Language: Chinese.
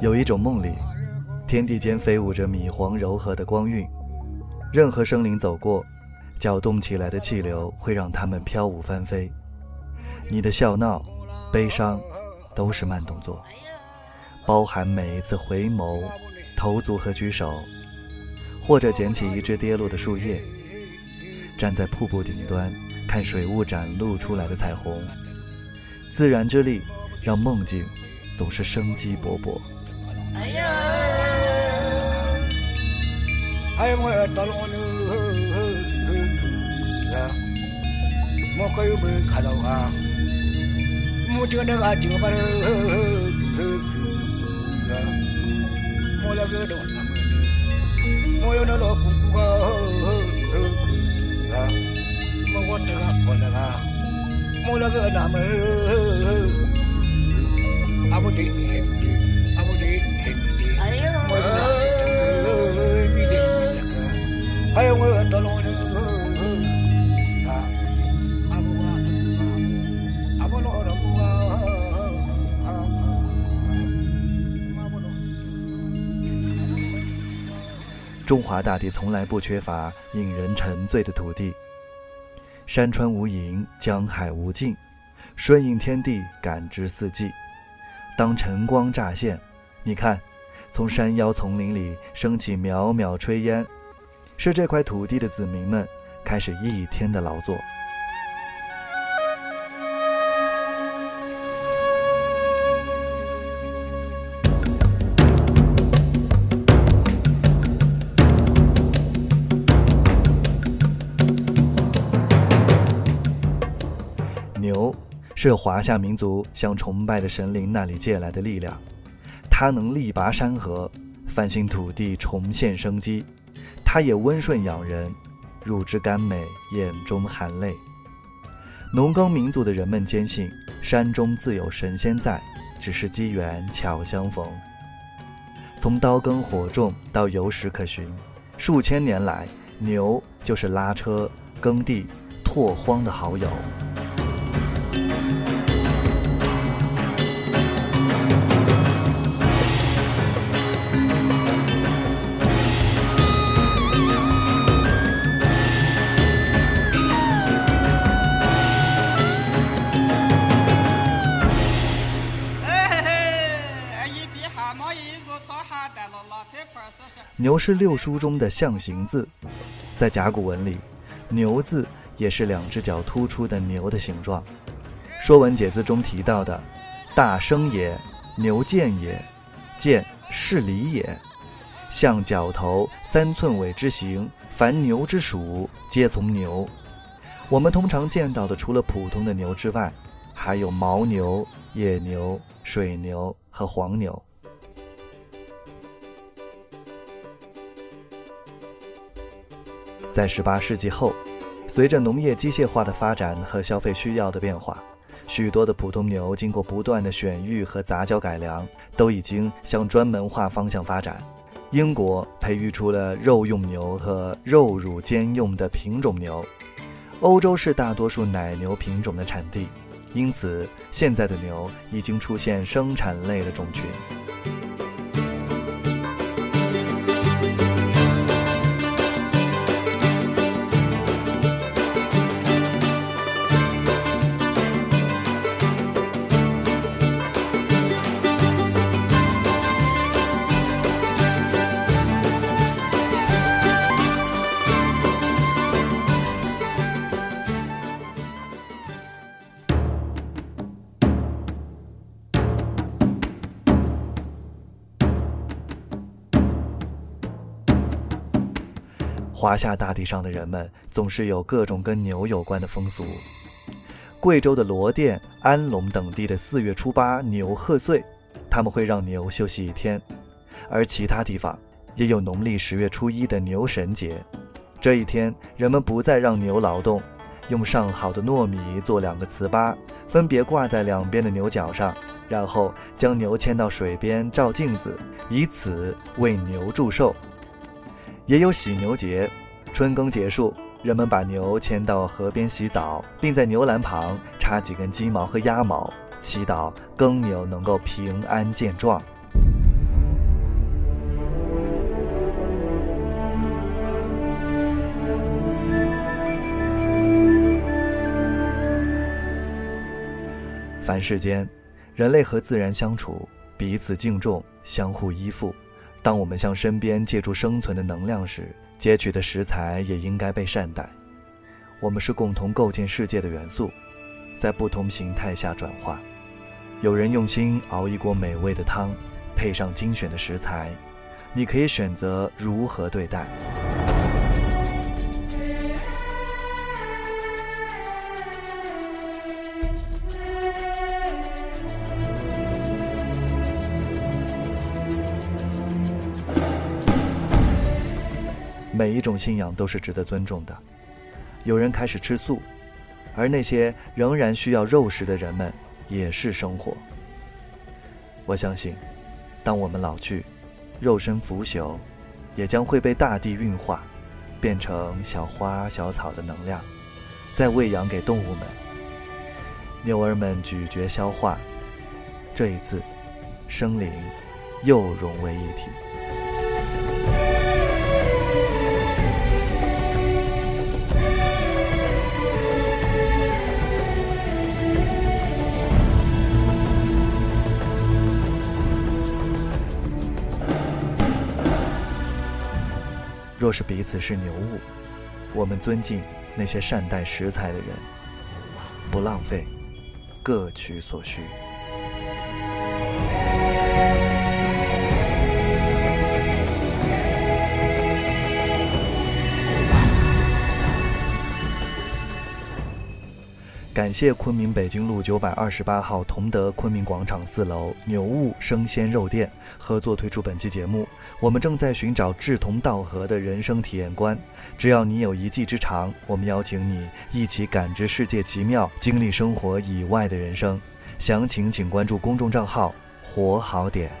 有一种梦里，天地间飞舞着米黄柔和的光晕，任何生灵走过，搅动起来的气流会让它们飘舞翻飞。你的笑闹、悲伤，都是慢动作，包含每一次回眸、投足和举手，或者捡起一只跌落的树叶，站在瀑布顶端，看水雾展露出来的彩虹。自然之力，让梦境总是生机勃勃。哎呀！哎呀！我要到了我那，莫可有没看到啊？莫这那个就把那，莫那个东那么，莫有那老姑姑啊，莫我那个我那个，莫中华大地从来不缺乏引人沉醉的土地，山川无垠，江海无尽，顺应天地，感知四季。当晨光乍现，你看，从山腰丛林里升起袅袅炊烟，是这块土地的子民们开始一天的劳作。是华夏民族向崇拜的神灵那里借来的力量，它能力拔山河，翻新土地，重现生机。它也温顺养人，入之甘美，眼中含泪。农耕民族的人们坚信，山中自有神仙在，只是机缘巧相逢。从刀耕火种到有史可循，数千年来，牛就是拉车、耕地、拓荒的好友。牛是六书中的象形字，在甲骨文里，牛字也是两只脚突出的牛的形状。《说文解字》中提到的“大生也，牛见也，见是礼也”，象角头三寸尾之形，凡牛之属皆从牛。我们通常见到的，除了普通的牛之外，还有牦牛、野牛、水牛和黄牛。在18世纪后，随着农业机械化的发展和消费需要的变化，许多的普通牛经过不断的选育和杂交改良，都已经向专门化方向发展。英国培育出了肉用牛和肉乳兼用的品种牛，欧洲是大多数奶牛品种的产地，因此现在的牛已经出现生产类的种群。华夏大地上的人们总是有各种跟牛有关的风俗。贵州的罗店、安龙等地的四月初八牛贺岁，他们会让牛休息一天；而其他地方也有农历十月初一的牛神节，这一天人们不再让牛劳动，用上好的糯米做两个糍粑，分别挂在两边的牛角上，然后将牛牵到水边照镜子，以此为牛祝寿。也有喜牛节春耕结束人们把牛牵到河边洗澡并在牛栏旁插几根鸡毛和鸭毛祈祷耕牛能够平安健壮。凡世间人类和自然相处彼此敬重相互依附。当我们向身边借助生存的能量时，截取的食材也应该被善待。我们是共同构建世界的元素，在不同形态下转化。有人用心熬一锅美味的汤，配上精选的食材，你可以选择如何对待。一种信仰都是值得尊重的。有人开始吃素，而那些仍然需要肉食的人们也是生活。我相信，当我们老去，肉身腐朽，也将会被大地运化，变成小花小草的能量，再喂养给动物们。牛儿们咀嚼消化，这一次，生灵又融为一体。若是彼此是牛物，我们尊敬那些善待食材的人，不浪费，各取所需。感谢昆明北京路九百二十八号同德昆明广场四楼牛物生鲜肉店合作推出本期节目。我们正在寻找志同道合的人生体验观，只要你有一技之长，我们邀请你一起感知世界奇妙，经历生活以外的人生。详情请关注公众账号“活好点”。